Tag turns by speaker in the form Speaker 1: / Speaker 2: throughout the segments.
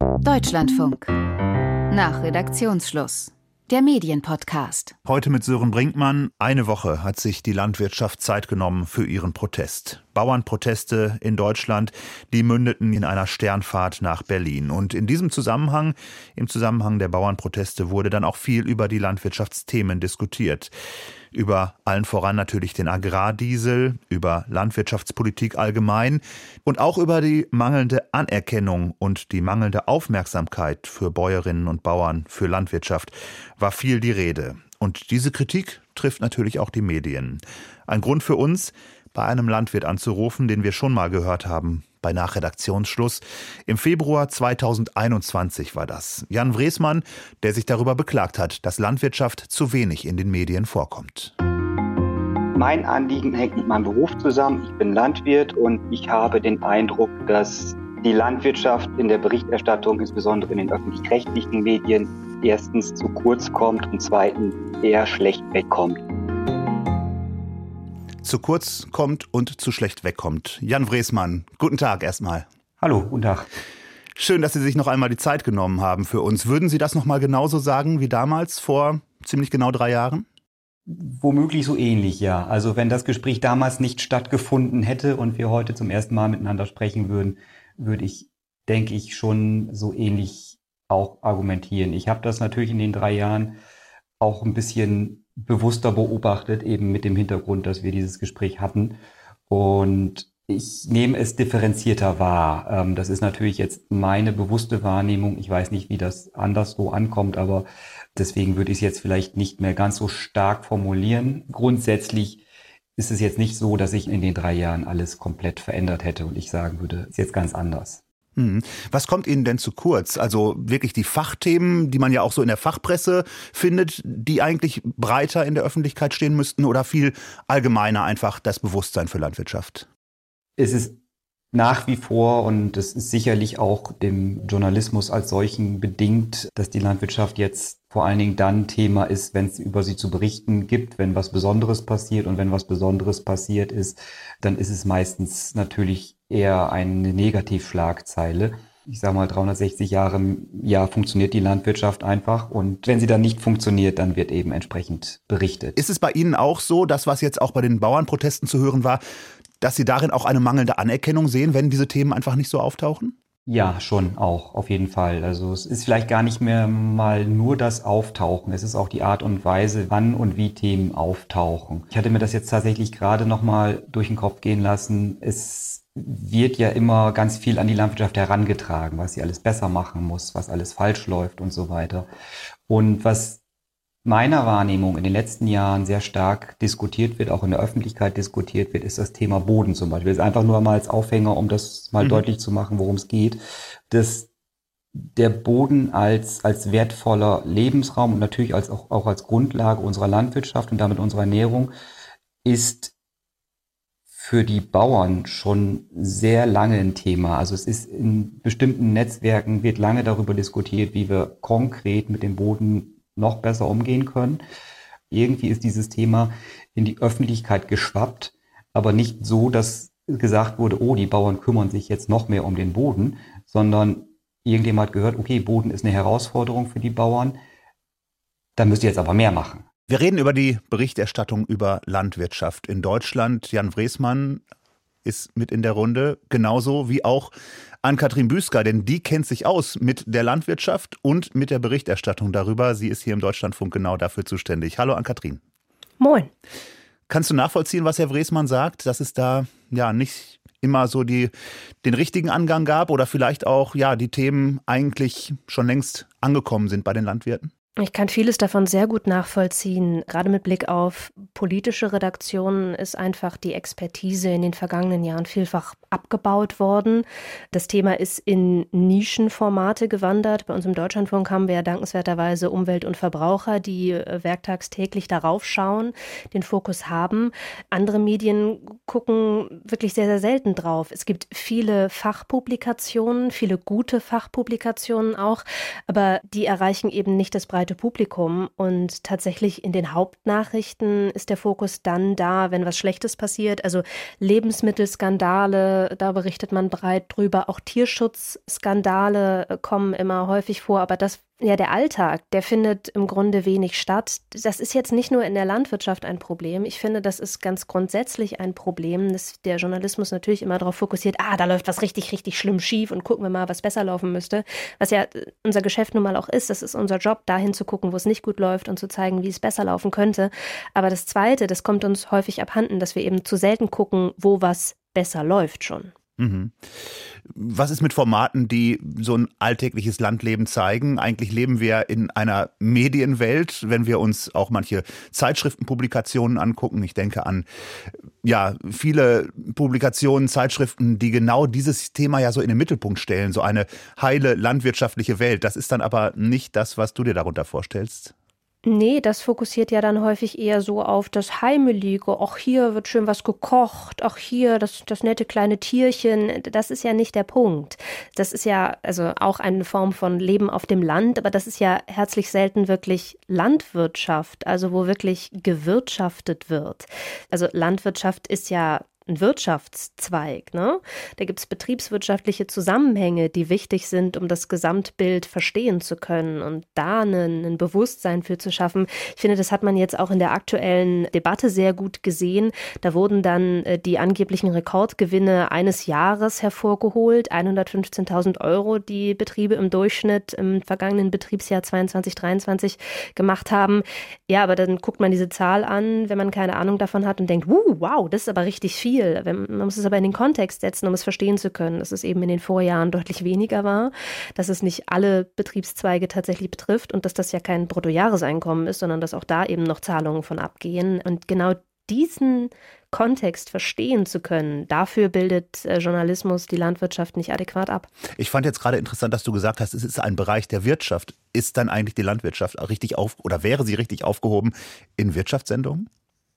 Speaker 1: Deutschlandfunk. Nach Redaktionsschluss. Der Medienpodcast.
Speaker 2: Heute mit Sören Brinkmann. Eine Woche hat sich die Landwirtschaft Zeit genommen für ihren Protest. Bauernproteste in Deutschland, die mündeten in einer Sternfahrt nach Berlin. Und in diesem Zusammenhang, im Zusammenhang der Bauernproteste, wurde dann auch viel über die Landwirtschaftsthemen diskutiert über allen voran natürlich den Agrardiesel, über Landwirtschaftspolitik allgemein und auch über die mangelnde Anerkennung und die mangelnde Aufmerksamkeit für Bäuerinnen und Bauern, für Landwirtschaft, war viel die Rede. Und diese Kritik trifft natürlich auch die Medien. Ein Grund für uns, bei einem Landwirt anzurufen, den wir schon mal gehört haben, bei Nachredaktionsschluss. Im Februar 2021 war das. Jan Wresmann, der sich darüber beklagt hat, dass Landwirtschaft zu wenig in den Medien vorkommt.
Speaker 3: Mein Anliegen hängt mit meinem Beruf zusammen. Ich bin Landwirt und ich habe den Eindruck, dass die Landwirtschaft in der Berichterstattung, insbesondere in den öffentlich-rechtlichen Medien, erstens zu kurz kommt und zweitens eher schlecht wegkommt
Speaker 2: zu kurz kommt und zu schlecht wegkommt. Jan Wresmann, guten Tag erstmal.
Speaker 4: Hallo, guten Tag.
Speaker 2: Schön, dass Sie sich noch einmal die Zeit genommen haben für uns. Würden Sie das noch mal genauso sagen wie damals vor ziemlich genau drei Jahren?
Speaker 4: Womöglich so ähnlich, ja. Also wenn das Gespräch damals nicht stattgefunden hätte und wir heute zum ersten Mal miteinander sprechen würden, würde ich, denke ich, schon so ähnlich auch argumentieren. Ich habe das natürlich in den drei Jahren auch ein bisschen bewusster beobachtet, eben mit dem Hintergrund, dass wir dieses Gespräch hatten. Und ich nehme es differenzierter wahr. Ähm, das ist natürlich jetzt meine bewusste Wahrnehmung. Ich weiß nicht, wie das anders so ankommt, aber deswegen würde ich es jetzt vielleicht nicht mehr ganz so stark formulieren. Grundsätzlich ist es jetzt nicht so, dass ich in den drei Jahren alles komplett verändert hätte und ich sagen würde, es ist jetzt ganz anders.
Speaker 2: Mhm. Was kommt Ihnen denn zu kurz? Also wirklich die Fachthemen, die man ja auch so in der Fachpresse findet, die eigentlich breiter in der Öffentlichkeit stehen müssten oder viel allgemeiner einfach das Bewusstsein für Landwirtschaft?
Speaker 4: Es ist nach wie vor und es ist sicherlich auch dem Journalismus als solchen bedingt, dass die Landwirtschaft jetzt vor allen Dingen dann Thema ist, wenn es über sie zu berichten gibt, wenn was Besonderes passiert und wenn was Besonderes passiert ist, dann ist es meistens natürlich eher eine Negativschlagzeile. Ich sage mal, 360 Jahre im Jahr funktioniert die Landwirtschaft einfach und wenn sie dann nicht funktioniert, dann wird eben entsprechend berichtet.
Speaker 2: Ist es bei Ihnen auch so, dass was jetzt auch bei den Bauernprotesten zu hören war, dass Sie darin auch eine mangelnde Anerkennung sehen, wenn diese Themen einfach nicht so auftauchen?
Speaker 4: Ja, schon auch, auf jeden Fall. Also es ist vielleicht gar nicht mehr mal nur das Auftauchen. Es ist auch die Art und Weise, wann und wie Themen auftauchen. Ich hatte mir das jetzt tatsächlich gerade nochmal durch den Kopf gehen lassen. Es wird ja immer ganz viel an die Landwirtschaft herangetragen, was sie alles besser machen muss, was alles falsch läuft und so weiter. Und was meiner Wahrnehmung in den letzten Jahren sehr stark diskutiert wird, auch in der Öffentlichkeit diskutiert wird, ist das Thema Boden zum Beispiel. Das ist einfach nur mal als Aufhänger, um das mal mhm. deutlich zu machen, worum es geht, dass der Boden als, als wertvoller Lebensraum und natürlich als, auch, auch als Grundlage unserer Landwirtschaft und damit unserer Ernährung ist für die Bauern schon sehr lange ein Thema. Also es ist in bestimmten Netzwerken wird lange darüber diskutiert, wie wir konkret mit dem Boden noch besser umgehen können. Irgendwie ist dieses Thema in die Öffentlichkeit geschwappt, aber nicht so, dass gesagt wurde, oh, die Bauern kümmern sich jetzt noch mehr um den Boden, sondern irgendjemand hat gehört, okay, Boden ist eine Herausforderung für die Bauern, da müsst ihr jetzt aber mehr machen.
Speaker 2: Wir reden über die Berichterstattung über Landwirtschaft in Deutschland. Jan Wresmann ist mit in der Runde, genauso wie auch an Katrin Büsker, denn die kennt sich aus mit der Landwirtschaft und mit der Berichterstattung darüber. Sie ist hier im Deutschlandfunk genau dafür zuständig. Hallo an Katrin.
Speaker 5: Moin.
Speaker 2: Kannst du nachvollziehen, was Herr Wresmann sagt, dass es da ja nicht immer so die, den richtigen Angang gab oder vielleicht auch ja die Themen eigentlich schon längst angekommen sind bei den Landwirten?
Speaker 5: Ich kann vieles davon sehr gut nachvollziehen. Gerade mit Blick auf politische Redaktionen ist einfach die Expertise in den vergangenen Jahren vielfach abgebaut worden. Das Thema ist in Nischenformate gewandert. Bei uns im Deutschlandfunk haben wir ja dankenswerterweise Umwelt und Verbraucher, die äh, werktagstäglich darauf schauen, den Fokus haben. Andere Medien gucken wirklich sehr, sehr selten drauf. Es gibt viele Fachpublikationen, viele gute Fachpublikationen auch, aber die erreichen eben nicht das breite breite Publikum. Und tatsächlich in den Hauptnachrichten ist der Fokus dann da, wenn was Schlechtes passiert. Also Lebensmittelskandale, da berichtet man breit drüber. Auch Tierschutzskandale kommen immer häufig vor. Aber das ja, der Alltag, der findet im Grunde wenig statt. Das ist jetzt nicht nur in der Landwirtschaft ein Problem. Ich finde, das ist ganz grundsätzlich ein Problem, dass der Journalismus natürlich immer darauf fokussiert, ah, da läuft was richtig, richtig schlimm schief und gucken wir mal, was besser laufen müsste. Was ja unser Geschäft nun mal auch ist. Das ist unser Job, dahin zu gucken, wo es nicht gut läuft und zu zeigen, wie es besser laufen könnte. Aber das Zweite, das kommt uns häufig abhanden, dass wir eben zu selten gucken, wo was besser läuft schon. Mhm.
Speaker 2: Was ist mit Formaten, die so ein alltägliches Landleben zeigen? Eigentlich leben wir in einer Medienwelt, wenn wir uns auch manche Zeitschriftenpublikationen angucken. Ich denke an ja, viele Publikationen, Zeitschriften, die genau dieses Thema ja so in den Mittelpunkt stellen, so eine heile landwirtschaftliche Welt. Das ist dann aber nicht das, was du dir darunter vorstellst.
Speaker 5: Nee, das fokussiert ja dann häufig eher so auf das Heimelige. Auch hier wird schön was gekocht. Auch hier das, das nette kleine Tierchen. Das ist ja nicht der Punkt. Das ist ja also auch eine Form von Leben auf dem Land, aber das ist ja herzlich selten wirklich Landwirtschaft, also wo wirklich gewirtschaftet wird. Also Landwirtschaft ist ja ein Wirtschaftszweig. Ne? Da gibt es betriebswirtschaftliche Zusammenhänge, die wichtig sind, um das Gesamtbild verstehen zu können und da ein, ein Bewusstsein für zu schaffen. Ich finde, das hat man jetzt auch in der aktuellen Debatte sehr gut gesehen. Da wurden dann äh, die angeblichen Rekordgewinne eines Jahres hervorgeholt, 115.000 Euro, die Betriebe im Durchschnitt im vergangenen Betriebsjahr 22, 23 gemacht haben. Ja, aber dann guckt man diese Zahl an, wenn man keine Ahnung davon hat und denkt, wow, das ist aber richtig viel viel. Man muss es aber in den Kontext setzen, um es verstehen zu können, dass es eben in den Vorjahren deutlich weniger war, dass es nicht alle Betriebszweige tatsächlich betrifft und dass das ja kein Bruttojahreseinkommen ist, sondern dass auch da eben noch Zahlungen von abgehen. Und genau diesen Kontext verstehen zu können, dafür bildet äh, Journalismus die Landwirtschaft nicht adäquat ab.
Speaker 2: Ich fand jetzt gerade interessant, dass du gesagt hast, es ist ein Bereich der Wirtschaft. Ist dann eigentlich die Landwirtschaft richtig auf oder wäre sie richtig aufgehoben in Wirtschaftssendungen?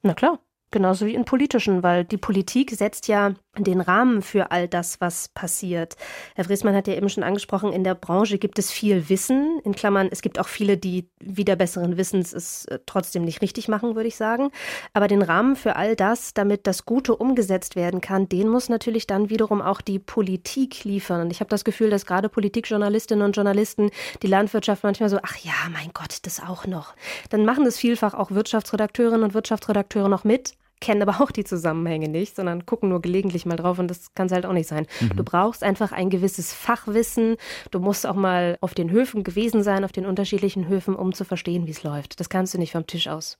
Speaker 5: Na klar. Genauso wie in politischen, weil die Politik setzt ja den Rahmen für all das, was passiert. Herr Friesmann hat ja eben schon angesprochen, in der Branche gibt es viel Wissen. In Klammern, es gibt auch viele, die wieder besseren Wissens es äh, trotzdem nicht richtig machen, würde ich sagen. Aber den Rahmen für all das, damit das Gute umgesetzt werden kann, den muss natürlich dann wiederum auch die Politik liefern. Und ich habe das Gefühl, dass gerade Politikjournalistinnen und Journalisten die Landwirtschaft manchmal so, ach ja, mein Gott, das auch noch. Dann machen das vielfach auch Wirtschaftsredakteurinnen und Wirtschaftsredakteure noch mit kennen aber auch die Zusammenhänge nicht, sondern gucken nur gelegentlich mal drauf und das kann es halt auch nicht sein. Mhm. Du brauchst einfach ein gewisses Fachwissen. Du musst auch mal auf den Höfen gewesen sein, auf den unterschiedlichen Höfen, um zu verstehen, wie es läuft. Das kannst du nicht vom Tisch aus.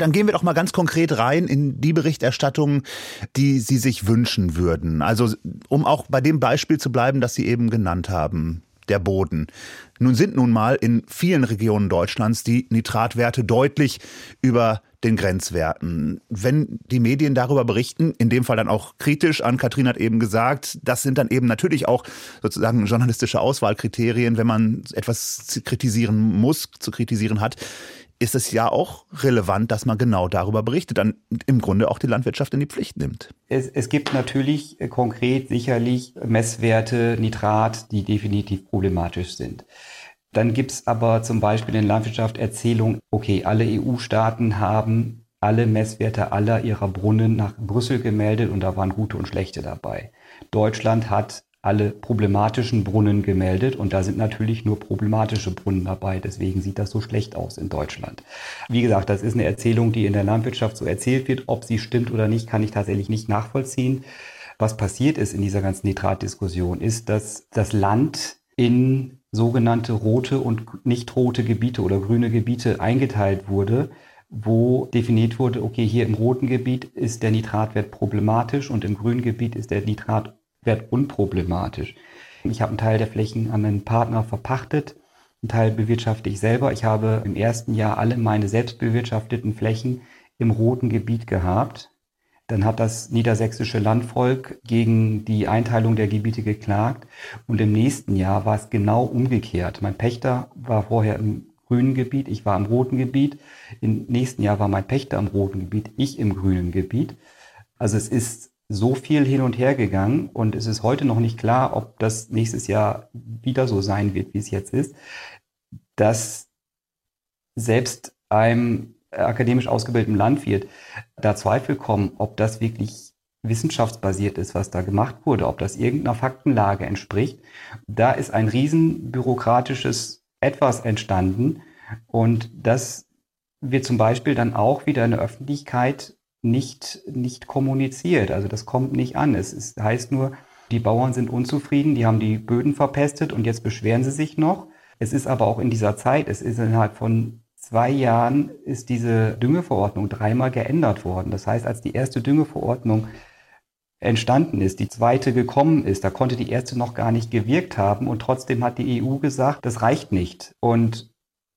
Speaker 2: Dann gehen wir doch mal ganz konkret rein in die Berichterstattung, die Sie sich wünschen würden. Also um auch bei dem Beispiel zu bleiben, das Sie eben genannt haben der Boden. Nun sind nun mal in vielen Regionen Deutschlands die Nitratwerte deutlich über den Grenzwerten. Wenn die Medien darüber berichten, in dem Fall dann auch kritisch, an Katrin hat eben gesagt, das sind dann eben natürlich auch sozusagen journalistische Auswahlkriterien, wenn man etwas kritisieren muss, zu kritisieren hat ist es ja auch relevant, dass man genau darüber berichtet, dann im Grunde auch die Landwirtschaft in die Pflicht nimmt.
Speaker 4: Es, es gibt natürlich äh, konkret sicherlich Messwerte, Nitrat, die definitiv problematisch sind. Dann gibt es aber zum Beispiel in Landwirtschaft Erzählung, okay, alle EU-Staaten haben alle Messwerte aller ihrer Brunnen nach Brüssel gemeldet und da waren gute und schlechte dabei. Deutschland hat alle problematischen Brunnen gemeldet und da sind natürlich nur problematische Brunnen dabei. Deswegen sieht das so schlecht aus in Deutschland. Wie gesagt, das ist eine Erzählung, die in der Landwirtschaft so erzählt wird. Ob sie stimmt oder nicht, kann ich tatsächlich nicht nachvollziehen. Was passiert ist in dieser ganzen Nitratdiskussion, ist, dass das Land in sogenannte rote und nicht rote Gebiete oder grüne Gebiete eingeteilt wurde, wo definiert wurde, okay, hier im roten Gebiet ist der Nitratwert problematisch und im grünen Gebiet ist der Nitrat wird unproblematisch. Ich habe einen Teil der Flächen an einen Partner verpachtet, einen Teil bewirtschafte ich selber. Ich habe im ersten Jahr alle meine selbst bewirtschafteten Flächen im roten Gebiet gehabt. Dann hat das niedersächsische Landvolk gegen die Einteilung der Gebiete geklagt und im nächsten Jahr war es genau umgekehrt. Mein Pächter war vorher im grünen Gebiet, ich war im roten Gebiet. Im nächsten Jahr war mein Pächter im roten Gebiet, ich im grünen Gebiet. Also es ist so viel hin und her gegangen und es ist heute noch nicht klar, ob das nächstes Jahr wieder so sein wird, wie es jetzt ist, dass selbst einem akademisch ausgebildeten Landwirt da Zweifel kommen, ob das wirklich wissenschaftsbasiert ist, was da gemacht wurde, ob das irgendeiner Faktenlage entspricht. Da ist ein riesen bürokratisches Etwas entstanden und das wird zum Beispiel dann auch wieder in der Öffentlichkeit nicht, nicht kommuniziert. Also das kommt nicht an. Es ist, heißt nur, die Bauern sind unzufrieden, die haben die Böden verpestet und jetzt beschweren sie sich noch. Es ist aber auch in dieser Zeit, es ist innerhalb von zwei Jahren ist diese Düngeverordnung dreimal geändert worden. Das heißt, als die erste Düngeverordnung entstanden ist, die zweite gekommen ist, da konnte die erste noch gar nicht gewirkt haben und trotzdem hat die EU gesagt, das reicht nicht. Und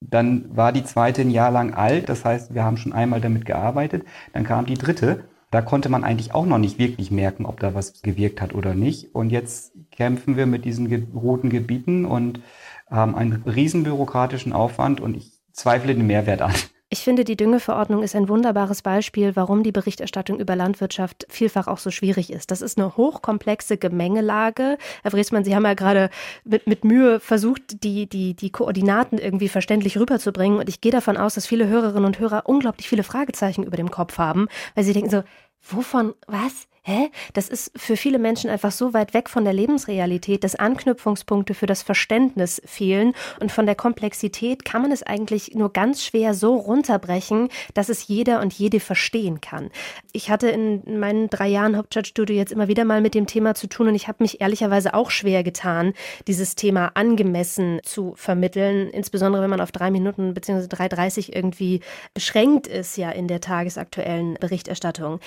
Speaker 4: dann war die zweite ein Jahr lang alt, das heißt, wir haben schon einmal damit gearbeitet. Dann kam die dritte. Da konnte man eigentlich auch noch nicht wirklich merken, ob da was gewirkt hat oder nicht. Und jetzt kämpfen wir mit diesen roten Gebieten und haben einen riesen bürokratischen Aufwand und ich zweifle den Mehrwert an.
Speaker 5: Ich finde, die Düngeverordnung ist ein wunderbares Beispiel, warum die Berichterstattung über Landwirtschaft vielfach auch so schwierig ist. Das ist eine hochkomplexe Gemengelage. Herr Wresmann, Sie haben ja gerade mit, mit Mühe versucht, die, die, die Koordinaten irgendwie verständlich rüberzubringen. Und ich gehe davon aus, dass viele Hörerinnen und Hörer unglaublich viele Fragezeichen über dem Kopf haben, weil sie denken so, wovon, was? Hä? Das ist für viele Menschen einfach so weit weg von der Lebensrealität, dass Anknüpfungspunkte für das Verständnis fehlen und von der Komplexität kann man es eigentlich nur ganz schwer so runterbrechen, dass es jeder und jede verstehen kann. Ich hatte in meinen drei Jahren Hauptstadtstudio jetzt immer wieder mal mit dem Thema zu tun und ich habe mich ehrlicherweise auch schwer getan, dieses Thema angemessen zu vermitteln, insbesondere wenn man auf drei Minuten bzw. 3,30 irgendwie beschränkt ist ja in der tagesaktuellen Berichterstattung.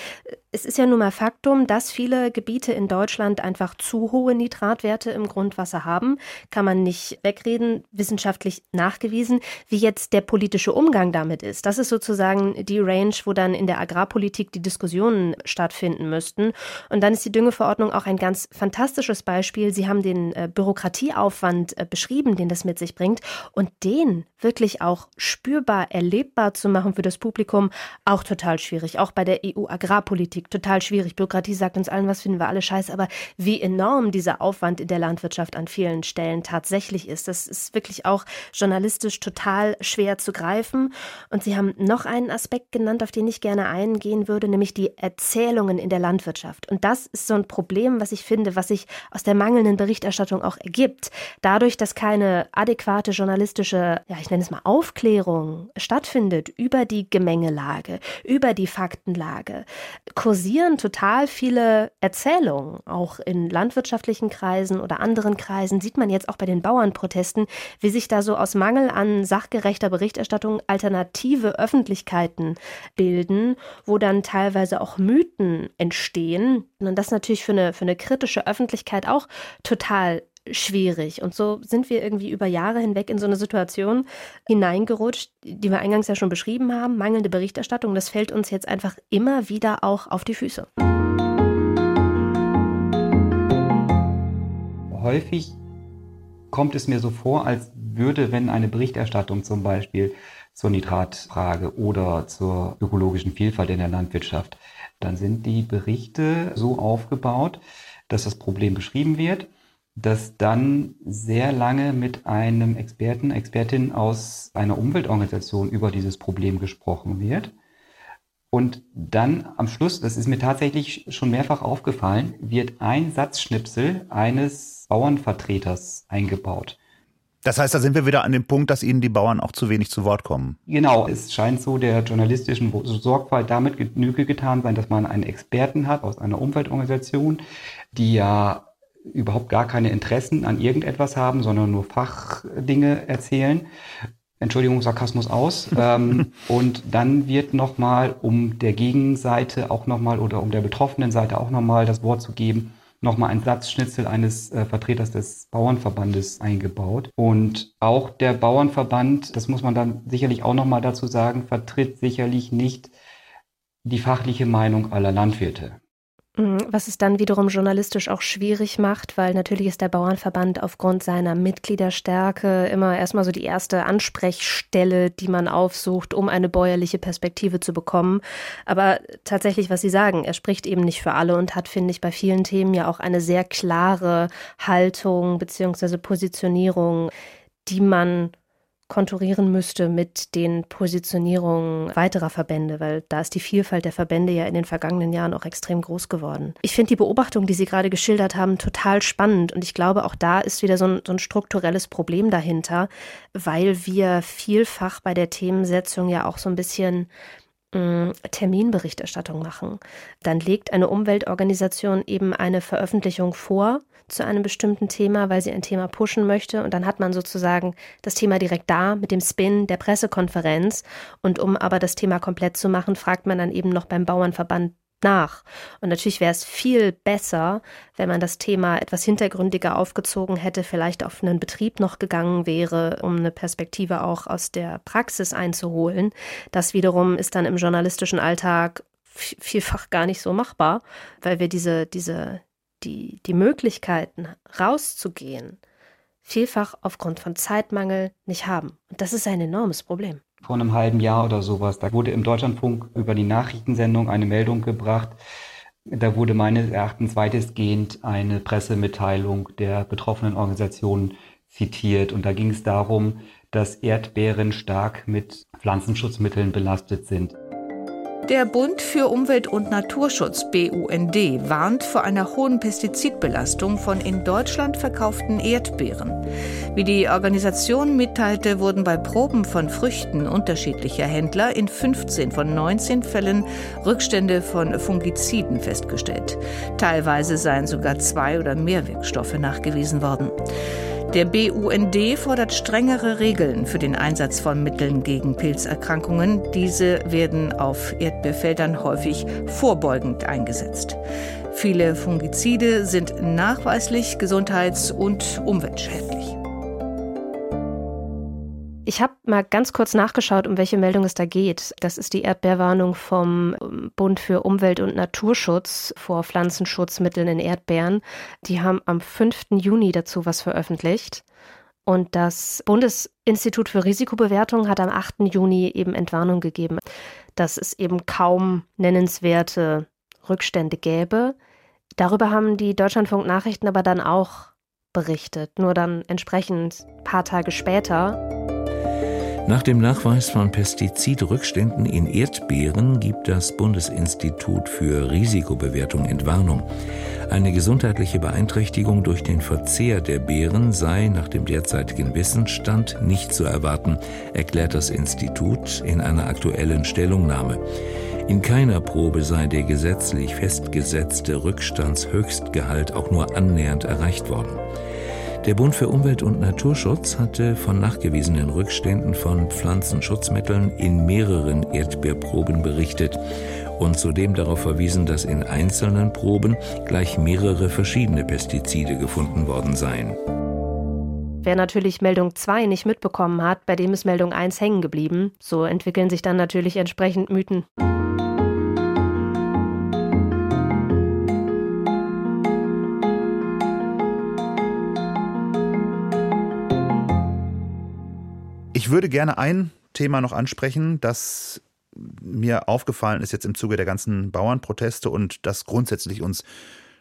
Speaker 5: Es ist ja nun mal Fakt, Faktum, dass viele Gebiete in Deutschland einfach zu hohe Nitratwerte im Grundwasser haben, kann man nicht wegreden, wissenschaftlich nachgewiesen. Wie jetzt der politische Umgang damit ist, das ist sozusagen die Range, wo dann in der Agrarpolitik die Diskussionen stattfinden müssten. Und dann ist die Düngeverordnung auch ein ganz fantastisches Beispiel. Sie haben den äh, Bürokratieaufwand äh, beschrieben, den das mit sich bringt. Und den wirklich auch spürbar, erlebbar zu machen für das Publikum, auch total schwierig. Auch bei der EU-Agrarpolitik total schwierig. Bürokratie Bürokratie sagt uns allen, was finden wir alle scheiße, aber wie enorm dieser Aufwand in der Landwirtschaft an vielen Stellen tatsächlich ist, das ist wirklich auch journalistisch total schwer zu greifen. Und Sie haben noch einen Aspekt genannt, auf den ich gerne eingehen würde, nämlich die Erzählungen in der Landwirtschaft. Und das ist so ein Problem, was ich finde, was sich aus der mangelnden Berichterstattung auch ergibt. Dadurch, dass keine adäquate journalistische, ja, ich nenne es mal Aufklärung stattfindet über die Gemengelage, über die Faktenlage, kursieren total total viele Erzählungen, auch in landwirtschaftlichen Kreisen oder anderen Kreisen, sieht man jetzt auch bei den Bauernprotesten, wie sich da so aus Mangel an sachgerechter Berichterstattung alternative Öffentlichkeiten bilden, wo dann teilweise auch Mythen entstehen. Und das natürlich für eine, für eine kritische Öffentlichkeit auch total schwierig. Und so sind wir irgendwie über Jahre hinweg in so eine Situation hineingerutscht, die wir eingangs ja schon beschrieben haben, mangelnde Berichterstattung. Das fällt uns jetzt einfach immer wieder auch auf die Füße.
Speaker 4: Häufig kommt es mir so vor, als würde, wenn eine Berichterstattung zum Beispiel zur Nitratfrage oder zur ökologischen Vielfalt in der Landwirtschaft, dann sind die Berichte so aufgebaut, dass das Problem beschrieben wird, dass dann sehr lange mit einem Experten, Expertin aus einer Umweltorganisation über dieses Problem gesprochen wird und dann am Schluss, das ist mir tatsächlich schon mehrfach aufgefallen, wird ein Satzschnipsel eines Bauernvertreters eingebaut.
Speaker 2: Das heißt, da sind wir wieder an dem Punkt, dass Ihnen die Bauern auch zu wenig zu Wort kommen.
Speaker 4: Genau, es scheint so der journalistischen Sorgfalt damit Genüge getan sein, dass man einen Experten hat aus einer Umweltorganisation, die ja überhaupt gar keine Interessen an irgendetwas haben, sondern nur Fachdinge erzählen. Entschuldigung, Sarkasmus aus. ähm, und dann wird nochmal, um der Gegenseite auch nochmal oder um der betroffenen Seite auch nochmal das Wort zu geben, nochmal ein Satzschnitzel eines äh, Vertreters des Bauernverbandes eingebaut. Und auch der Bauernverband, das muss man dann sicherlich auch nochmal dazu sagen, vertritt sicherlich nicht die fachliche Meinung aller Landwirte.
Speaker 5: Mhm, was es dann wiederum journalistisch auch schwierig macht, weil natürlich ist der Bauernverband aufgrund seiner Mitgliederstärke immer erstmal so die erste Ansprechstelle, die man aufsucht, um eine bäuerliche Perspektive zu bekommen. Aber tatsächlich, was Sie sagen, er spricht eben nicht für alle und hat, finde ich, bei vielen Themen ja auch eine sehr klare Haltung beziehungsweise Positionierung, die man konturieren müsste mit den Positionierungen weiterer Verbände, weil da ist die Vielfalt der Verbände ja in den vergangenen Jahren auch extrem groß geworden. Ich finde die Beobachtung, die Sie gerade geschildert haben, total spannend und ich glaube, auch da ist wieder so ein, so ein strukturelles Problem dahinter, weil wir vielfach bei der Themensetzung ja auch so ein bisschen mm, Terminberichterstattung machen. Dann legt eine Umweltorganisation eben eine Veröffentlichung vor zu einem bestimmten Thema, weil sie ein Thema pushen möchte. Und dann hat man sozusagen das Thema direkt da mit dem Spin der Pressekonferenz. Und um aber das Thema komplett zu machen, fragt man dann eben noch beim Bauernverband nach. Und natürlich wäre es viel besser, wenn man das Thema etwas hintergründiger aufgezogen hätte, vielleicht auf einen Betrieb noch gegangen wäre, um eine Perspektive auch aus der Praxis einzuholen. Das wiederum ist dann im journalistischen Alltag vielfach gar nicht so machbar, weil wir diese, diese, die, die Möglichkeiten rauszugehen, vielfach aufgrund von Zeitmangel nicht haben. Und das ist ein enormes Problem.
Speaker 4: Vor einem halben Jahr oder sowas, da wurde im Deutschlandfunk über die Nachrichtensendung eine Meldung gebracht. Da wurde meines Erachtens weitestgehend eine Pressemitteilung der betroffenen Organisation zitiert. Und da ging es darum, dass Erdbeeren stark mit Pflanzenschutzmitteln belastet sind.
Speaker 6: Der Bund für Umwelt und Naturschutz BUND warnt vor einer hohen Pestizidbelastung von in Deutschland verkauften Erdbeeren. Wie die Organisation mitteilte, wurden bei Proben von Früchten unterschiedlicher Händler in 15 von 19 Fällen Rückstände von Fungiziden festgestellt. Teilweise seien sogar zwei oder mehr Wirkstoffe nachgewiesen worden. Der BUND fordert strengere Regeln für den Einsatz von Mitteln gegen Pilzerkrankungen. Diese werden auf Erdbeerfeldern häufig vorbeugend eingesetzt. Viele Fungizide sind nachweislich gesundheits- und umweltschädlich.
Speaker 5: Ich habe mal ganz kurz nachgeschaut, um welche Meldung es da geht. Das ist die Erdbeerwarnung vom ähm, Bund für Umwelt und Naturschutz vor Pflanzenschutzmitteln in Erdbeeren. Die haben am 5. Juni dazu was veröffentlicht. Und das Bundesinstitut für Risikobewertung hat am 8. Juni eben Entwarnung gegeben, dass es eben kaum nennenswerte Rückstände gäbe. Darüber haben die Deutschlandfunk Nachrichten aber dann auch berichtet, nur dann entsprechend ein paar Tage später.
Speaker 7: Nach dem Nachweis von Pestizidrückständen in Erdbeeren gibt das Bundesinstitut für Risikobewertung Entwarnung. Eine gesundheitliche Beeinträchtigung durch den Verzehr der Beeren sei nach dem derzeitigen Wissensstand nicht zu erwarten, erklärt das Institut in einer aktuellen Stellungnahme. In keiner Probe sei der gesetzlich festgesetzte Rückstandshöchstgehalt auch nur annähernd erreicht worden. Der Bund für Umwelt und Naturschutz hatte von nachgewiesenen Rückständen von Pflanzenschutzmitteln in mehreren Erdbeerproben berichtet und zudem darauf verwiesen, dass in einzelnen Proben gleich mehrere verschiedene Pestizide gefunden worden seien.
Speaker 5: Wer natürlich Meldung 2 nicht mitbekommen hat, bei dem ist Meldung 1 hängen geblieben. So entwickeln sich dann natürlich entsprechend Mythen.
Speaker 2: Ich würde gerne ein Thema noch ansprechen, das mir aufgefallen ist jetzt im Zuge der ganzen Bauernproteste und das grundsätzlich uns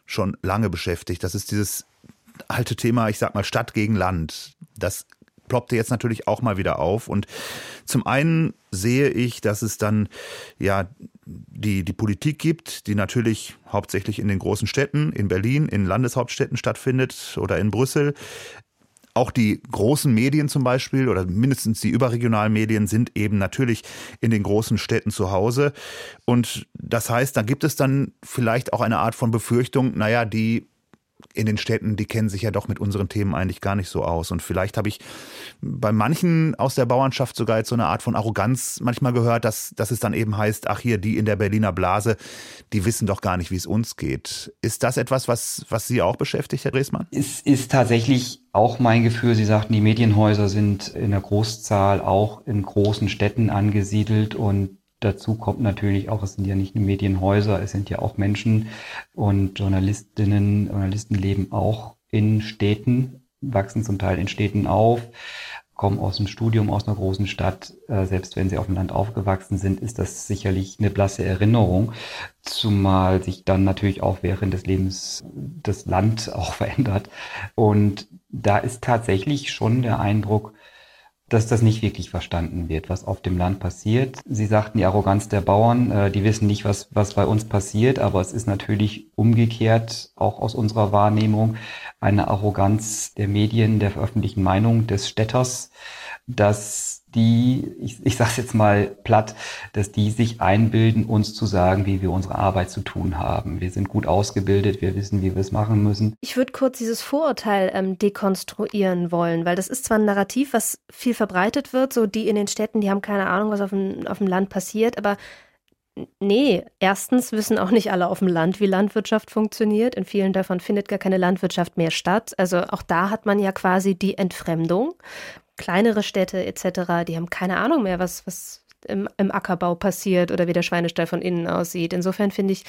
Speaker 2: schon lange beschäftigt. Das ist dieses alte Thema, ich sag mal Stadt gegen Land. Das ploppte jetzt natürlich auch mal wieder auf. Und zum einen sehe ich, dass es dann ja die, die Politik gibt, die natürlich hauptsächlich in den großen Städten, in Berlin, in Landeshauptstädten stattfindet oder in Brüssel, auch die großen Medien zum Beispiel oder mindestens die überregionalen Medien sind eben natürlich in den großen Städten zu Hause. Und das heißt, da gibt es dann vielleicht auch eine Art von Befürchtung, naja, die in den Städten, die kennen sich ja doch mit unseren Themen eigentlich gar nicht so aus. Und vielleicht habe ich bei manchen aus der Bauernschaft sogar jetzt so eine Art von Arroganz manchmal gehört, dass, dass es dann eben heißt, ach hier, die in der Berliner Blase, die wissen doch gar nicht, wie es uns geht. Ist das etwas, was, was Sie auch beschäftigt, Herr Dresmann?
Speaker 4: Es ist tatsächlich auch mein Gefühl. Sie sagten, die Medienhäuser sind in der Großzahl auch in großen Städten angesiedelt und dazu kommt natürlich auch, es sind ja nicht nur Medienhäuser, es sind ja auch Menschen und Journalistinnen, Journalisten leben auch in Städten, wachsen zum Teil in Städten auf, kommen aus dem Studium aus einer großen Stadt. Äh, selbst wenn sie auf dem Land aufgewachsen sind, ist das sicherlich eine blasse Erinnerung, zumal sich dann natürlich auch während des Lebens das Land auch verändert. Und da ist tatsächlich schon der Eindruck, dass das nicht wirklich verstanden wird, was auf dem Land passiert. Sie sagten die Arroganz der Bauern, äh, die wissen nicht, was, was bei uns passiert, aber es ist natürlich umgekehrt, auch aus unserer Wahrnehmung, eine Arroganz der Medien, der öffentlichen Meinung des Städters, dass die, ich, ich sage es jetzt mal platt, dass die sich einbilden, uns zu sagen, wie wir unsere Arbeit zu tun haben. Wir sind gut ausgebildet, wir wissen, wie wir es machen müssen.
Speaker 5: Ich würde kurz dieses Vorurteil ähm, dekonstruieren wollen, weil das ist zwar ein Narrativ, was viel verbreitet wird, so die in den Städten, die haben keine Ahnung, was auf dem, auf dem Land passiert, aber Nee, erstens wissen auch nicht alle auf dem Land, wie Landwirtschaft funktioniert. In vielen davon findet gar keine Landwirtschaft mehr statt. Also auch da hat man ja quasi die Entfremdung kleinere Städte etc., die haben keine Ahnung mehr, was, was im, im, Ackerbau passiert oder wie der Schweinestall von innen aussieht. Insofern finde ich,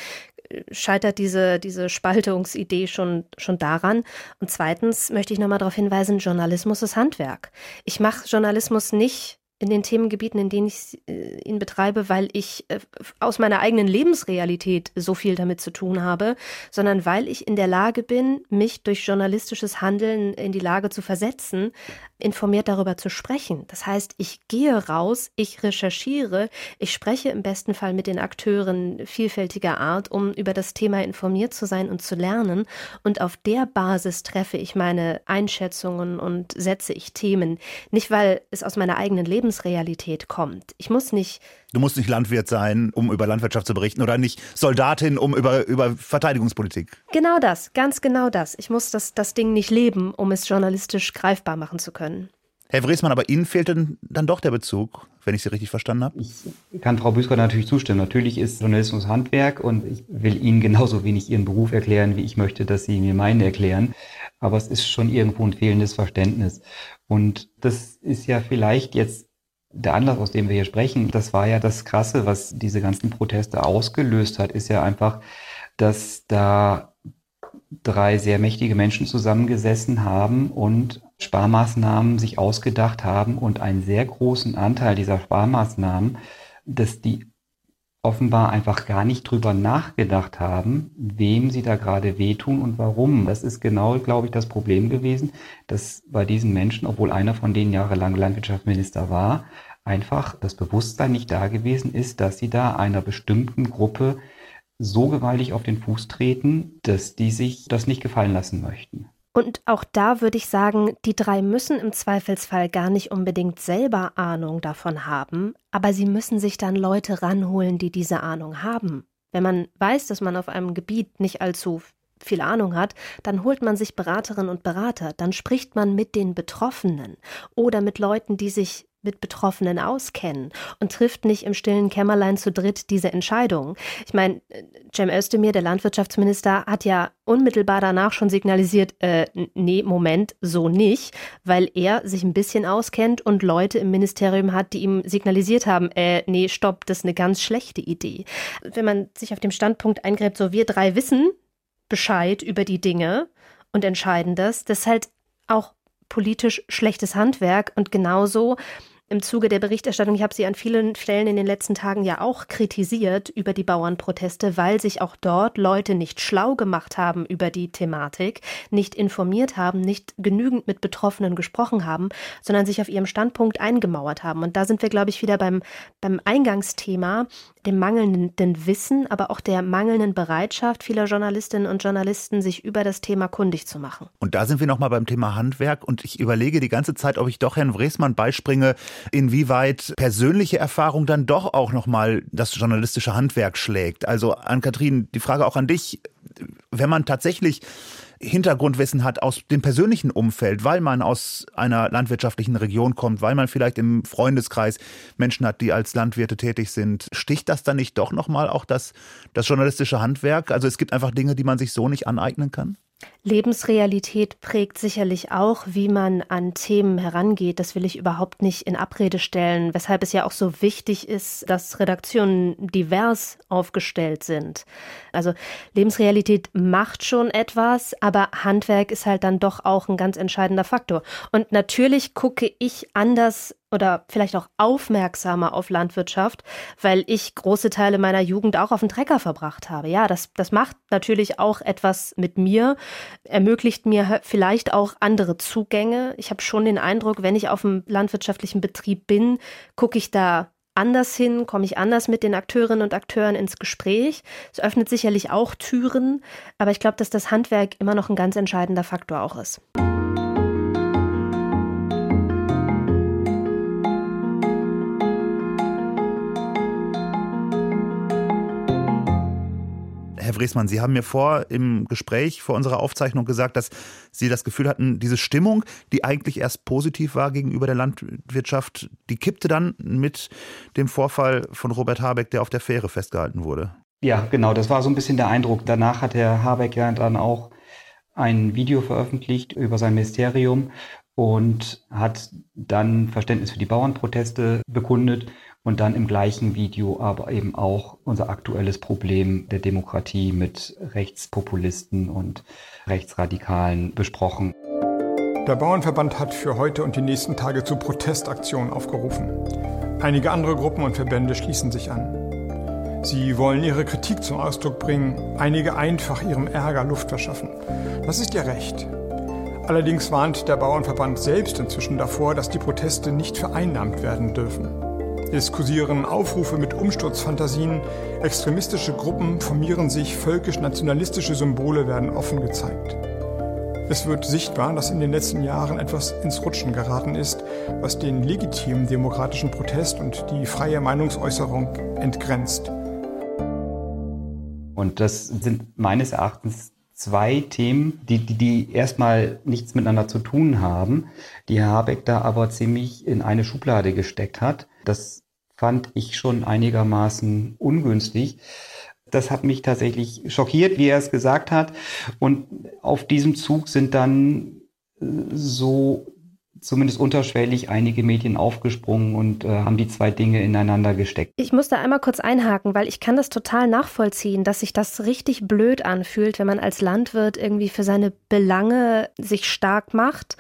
Speaker 5: scheitert diese, diese Spaltungsidee schon, schon daran. Und zweitens möchte ich nochmal darauf hinweisen, Journalismus ist Handwerk. Ich mache Journalismus nicht in den Themengebieten, in denen ich äh, ihn betreibe, weil ich äh, aus meiner eigenen Lebensrealität so viel damit zu tun habe, sondern weil ich in der Lage bin, mich durch journalistisches Handeln in die Lage zu versetzen, informiert darüber zu sprechen. Das heißt, ich gehe raus, ich recherchiere, ich spreche im besten Fall mit den Akteuren vielfältiger Art, um über das Thema informiert zu sein und zu lernen. Und auf der Basis treffe ich meine Einschätzungen und setze ich Themen. Nicht, weil es aus meiner eigenen Lebensrealität kommt. Ich muss nicht
Speaker 2: Du musst nicht Landwirt sein, um über Landwirtschaft zu berichten oder nicht Soldatin, um über, über Verteidigungspolitik.
Speaker 5: Genau das, ganz genau das. Ich muss das, das Ding nicht leben, um es journalistisch greifbar machen zu können.
Speaker 2: Herr Wresmann, aber Ihnen fehlt dann, dann doch der Bezug, wenn ich Sie richtig verstanden habe?
Speaker 4: Ich kann Frau Büsker natürlich zustimmen. Natürlich ist Journalismus Handwerk und ich will Ihnen genauso wenig Ihren Beruf erklären, wie ich möchte, dass Sie mir meinen erklären. Aber es ist schon irgendwo ein fehlendes Verständnis. Und das ist ja vielleicht jetzt der Anlass, aus dem wir hier sprechen, das war ja das Krasse, was diese ganzen Proteste ausgelöst hat, ist ja einfach, dass da drei sehr mächtige Menschen zusammengesessen haben und Sparmaßnahmen sich ausgedacht haben und einen sehr großen Anteil dieser Sparmaßnahmen, dass die offenbar einfach gar nicht drüber nachgedacht haben, wem sie da gerade wehtun und warum. Das ist genau, glaube ich, das Problem gewesen, dass bei diesen Menschen, obwohl einer von denen jahrelang Landwirtschaftsminister war, einfach das Bewusstsein nicht da gewesen ist, dass sie da einer bestimmten Gruppe so gewaltig auf den Fuß treten, dass die sich das nicht gefallen lassen möchten.
Speaker 5: Und auch da würde ich sagen, die drei müssen im Zweifelsfall gar nicht unbedingt selber Ahnung davon haben, aber sie müssen sich dann Leute ranholen, die diese Ahnung haben. Wenn man weiß, dass man auf einem Gebiet nicht allzu viel Ahnung hat, dann holt man sich Beraterinnen und Berater, dann spricht man mit den Betroffenen oder mit Leuten, die sich mit Betroffenen auskennen und trifft nicht im stillen Kämmerlein zu dritt diese Entscheidung. Ich meine, Cem Özdemir, der Landwirtschaftsminister, hat ja unmittelbar danach schon signalisiert, äh, nee, Moment, so nicht, weil er sich ein bisschen auskennt und Leute im Ministerium hat, die ihm signalisiert haben, äh, nee, stopp, das ist eine ganz schlechte Idee. Wenn man sich auf dem Standpunkt eingräbt, so wir drei wissen Bescheid über die Dinge und entscheiden das, das ist halt auch politisch schlechtes Handwerk und genauso im Zuge der Berichterstattung, ich habe sie an vielen Stellen in den letzten Tagen ja auch kritisiert über die Bauernproteste, weil sich auch dort Leute nicht schlau gemacht haben über die Thematik, nicht informiert haben, nicht genügend mit Betroffenen gesprochen haben, sondern sich auf ihrem Standpunkt eingemauert haben. Und da sind wir, glaube ich, wieder beim, beim Eingangsthema, dem mangelnden Wissen, aber auch der mangelnden Bereitschaft vieler Journalistinnen und Journalisten, sich über das Thema kundig zu machen.
Speaker 2: Und da sind wir nochmal beim Thema Handwerk und ich überlege die ganze Zeit, ob ich doch Herrn Wresmann beispringe, inwieweit persönliche Erfahrung dann doch auch nochmal das journalistische Handwerk schlägt. Also an Kathrin, die Frage auch an dich, wenn man tatsächlich Hintergrundwissen hat aus dem persönlichen Umfeld, weil man aus einer landwirtschaftlichen Region kommt, weil man vielleicht im Freundeskreis Menschen hat, die als Landwirte tätig sind. Sticht das dann nicht doch nochmal auch das, das journalistische Handwerk? Also es gibt einfach Dinge, die man sich so nicht aneignen kann?
Speaker 5: Lebensrealität prägt sicherlich auch, wie man an Themen herangeht. Das will ich überhaupt nicht in Abrede stellen, weshalb es ja auch so wichtig ist, dass Redaktionen divers aufgestellt sind. Also Lebensrealität macht schon etwas, aber Handwerk ist halt dann doch auch ein ganz entscheidender Faktor. Und natürlich gucke ich anders oder vielleicht auch aufmerksamer auf Landwirtschaft, weil ich große Teile meiner Jugend auch auf dem Trecker verbracht habe. Ja, das, das macht natürlich auch etwas mit mir, ermöglicht mir vielleicht auch andere Zugänge. Ich habe schon den Eindruck, wenn ich auf einem landwirtschaftlichen Betrieb bin, gucke ich da anders hin, komme ich anders mit den Akteurinnen und Akteuren ins Gespräch. Es öffnet sicherlich auch Türen, aber ich glaube, dass das Handwerk immer noch ein ganz entscheidender Faktor auch ist.
Speaker 2: Herr Wresmann, Sie haben mir vor im Gespräch, vor unserer Aufzeichnung gesagt, dass Sie das Gefühl hatten, diese Stimmung, die eigentlich erst positiv war gegenüber der Landwirtschaft, die kippte dann mit dem Vorfall von Robert Habeck, der auf der Fähre festgehalten wurde.
Speaker 4: Ja, genau, das war so ein bisschen der Eindruck. Danach hat Herr Habeck ja dann auch ein Video veröffentlicht über sein Ministerium und hat dann Verständnis für die Bauernproteste bekundet und dann im gleichen Video aber eben auch unser aktuelles Problem der Demokratie mit Rechtspopulisten und Rechtsradikalen besprochen.
Speaker 8: Der Bauernverband hat für heute und die nächsten Tage zu Protestaktionen aufgerufen. Einige andere Gruppen und Verbände schließen sich an. Sie wollen ihre Kritik zum Ausdruck bringen, einige einfach ihrem Ärger Luft verschaffen. Das ist ihr Recht. Allerdings warnt der Bauernverband selbst inzwischen davor, dass die Proteste nicht vereinnahmt werden dürfen. Es Aufrufe mit Umsturzfantasien, extremistische Gruppen formieren sich, völkisch-nationalistische Symbole werden offen gezeigt. Es wird sichtbar, dass in den letzten Jahren etwas ins Rutschen geraten ist, was den legitimen demokratischen Protest und die freie Meinungsäußerung entgrenzt.
Speaker 4: Und das sind meines Erachtens zwei Themen, die, die, die erstmal nichts miteinander zu tun haben, die Herr Habeck da aber ziemlich in eine Schublade gesteckt hat. Das fand ich schon einigermaßen ungünstig. Das hat mich tatsächlich schockiert, wie er es gesagt hat. Und auf diesem Zug sind dann äh, so zumindest unterschwellig einige Medien aufgesprungen und äh, haben die zwei Dinge ineinander gesteckt.
Speaker 5: Ich muss da einmal kurz einhaken, weil ich kann das total nachvollziehen, dass sich das richtig blöd anfühlt, wenn man als Landwirt irgendwie für seine Belange sich stark macht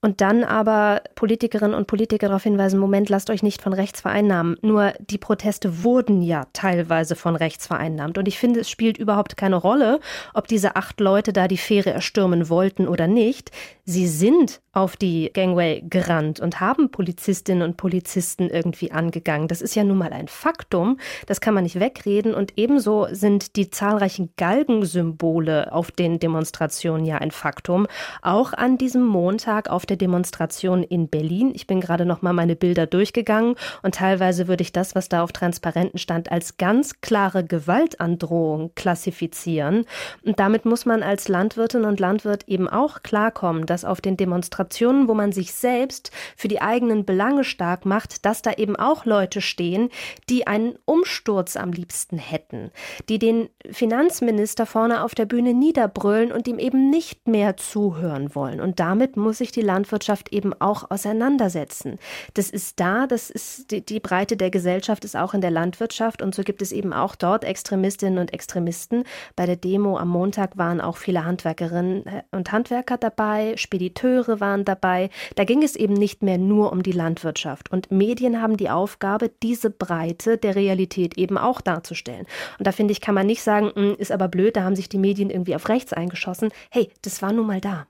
Speaker 5: und dann aber Politikerinnen und Politiker darauf hinweisen, Moment, lasst euch nicht von rechts vereinnahmen. Nur die Proteste wurden ja teilweise von rechts vereinnahmt. Und ich finde, es spielt überhaupt keine Rolle, ob diese acht Leute da die Fähre erstürmen wollten oder nicht. Sie sind auf die Gangway gerannt und haben Polizistinnen und Polizisten irgendwie angegangen. Das ist ja nun mal ein Faktum, das kann man nicht wegreden. Und ebenso sind die zahlreichen Galgensymbole auf den Demonstrationen ja ein Faktum. Auch an diesem Montag auf der Demonstration in Berlin. Ich bin gerade noch mal meine Bilder durchgegangen und teilweise würde ich das, was da auf Transparenten stand, als ganz klare Gewaltandrohung klassifizieren. Und damit muss man als Landwirtin und Landwirt eben auch klarkommen, dass auf den Demonstrationen wo man sich selbst für die eigenen Belange stark macht, dass da eben auch Leute stehen, die einen Umsturz am liebsten hätten, die den Finanzminister vorne auf der Bühne niederbrüllen und ihm eben nicht mehr zuhören wollen. Und damit muss sich die Landwirtschaft eben auch auseinandersetzen. Das ist da, das ist die, die Breite der Gesellschaft ist auch in der Landwirtschaft und so gibt es eben auch dort Extremistinnen und Extremisten. Bei der Demo am Montag waren auch viele Handwerkerinnen und Handwerker dabei, Spediteure waren waren dabei. Da ging es eben nicht mehr nur um die Landwirtschaft. Und Medien haben die Aufgabe, diese Breite der Realität eben auch darzustellen. Und da finde ich, kann man nicht sagen, hm, ist aber blöd, da haben sich die Medien irgendwie auf rechts eingeschossen. Hey, das war nun mal da.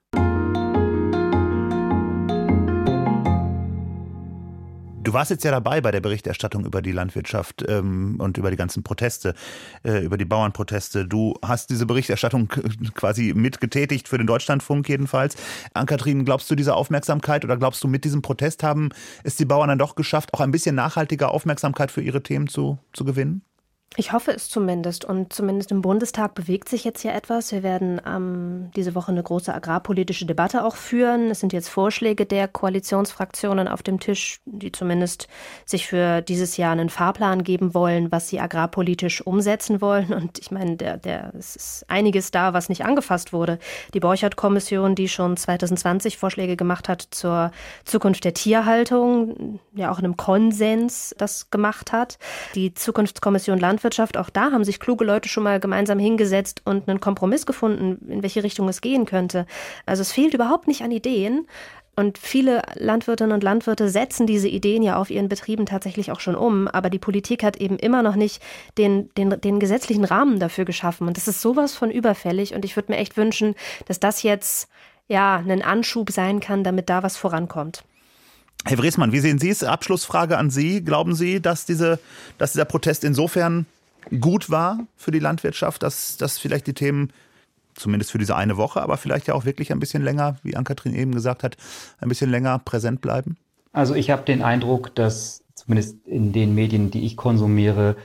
Speaker 2: Du warst jetzt ja dabei bei der Berichterstattung über die Landwirtschaft ähm, und über die ganzen Proteste, äh, über die Bauernproteste. Du hast diese Berichterstattung quasi mitgetätigt für den Deutschlandfunk jedenfalls. Ann-Kathrin, glaubst du diese Aufmerksamkeit oder glaubst du, mit diesem Protest haben es die Bauern dann doch geschafft, auch ein bisschen nachhaltiger Aufmerksamkeit für ihre Themen zu, zu gewinnen?
Speaker 5: Ich hoffe es zumindest. Und zumindest im Bundestag bewegt sich jetzt ja etwas. Wir werden ähm, diese Woche eine große agrarpolitische Debatte auch führen. Es sind jetzt Vorschläge der Koalitionsfraktionen auf dem Tisch, die zumindest sich für dieses Jahr einen Fahrplan geben wollen, was sie agrarpolitisch umsetzen wollen. Und ich meine, der, der, es ist einiges da, was nicht angefasst wurde. Die Borchert-Kommission, die schon 2020 Vorschläge gemacht hat zur Zukunft der Tierhaltung, ja auch in einem Konsens das gemacht hat. Die Zukunftskommission Landwirtschaft Landwirtschaft, auch da haben sich kluge Leute schon mal gemeinsam hingesetzt und einen Kompromiss gefunden, in welche Richtung es gehen könnte. Also es fehlt überhaupt nicht an Ideen. Und viele Landwirtinnen und Landwirte setzen diese Ideen ja auf ihren Betrieben tatsächlich auch schon um. Aber die Politik hat eben immer noch nicht den, den, den gesetzlichen Rahmen dafür geschaffen. Und das ist sowas von überfällig. Und ich würde mir echt wünschen, dass das jetzt ja ein Anschub sein kann, damit da was vorankommt.
Speaker 2: Herr Wresmann, wie sehen Sie es? Abschlussfrage an Sie. Glauben Sie, dass, diese, dass dieser Protest insofern gut war für die Landwirtschaft, dass, dass vielleicht die Themen zumindest für diese eine Woche, aber vielleicht ja auch wirklich ein bisschen länger, wie Ann-Kathrin eben gesagt hat, ein bisschen länger präsent bleiben?
Speaker 4: Also ich habe den Eindruck, dass zumindest in den Medien, die ich konsumiere,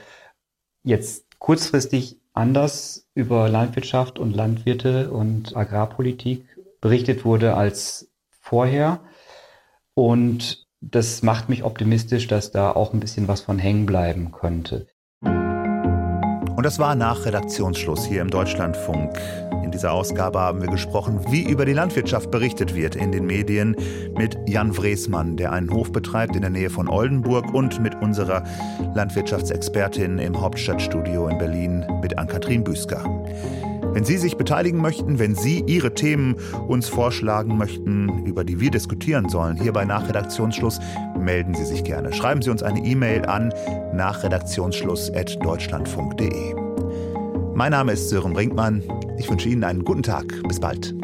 Speaker 4: jetzt kurzfristig anders über Landwirtschaft und Landwirte und Agrarpolitik berichtet wurde als vorher. Und das macht mich optimistisch, dass da auch ein bisschen was von hängen bleiben könnte.
Speaker 2: Und das war nach Redaktionsschluss hier im Deutschlandfunk. In dieser Ausgabe haben wir gesprochen, wie über die Landwirtschaft berichtet wird in den Medien mit Jan Wresmann, der einen Hof betreibt in der Nähe von Oldenburg und mit unserer Landwirtschaftsexpertin im Hauptstadtstudio in Berlin mit Ann-Kathrin Büsker. Wenn Sie sich beteiligen möchten, wenn Sie Ihre Themen uns vorschlagen möchten, über die wir diskutieren sollen, hier bei Nachredaktionsschluss, melden Sie sich gerne. Schreiben Sie uns eine E-Mail an nachredaktionsschluss.deutschlandfunk.de. Mein Name ist Sören Brinkmann. Ich wünsche Ihnen einen guten Tag. Bis bald.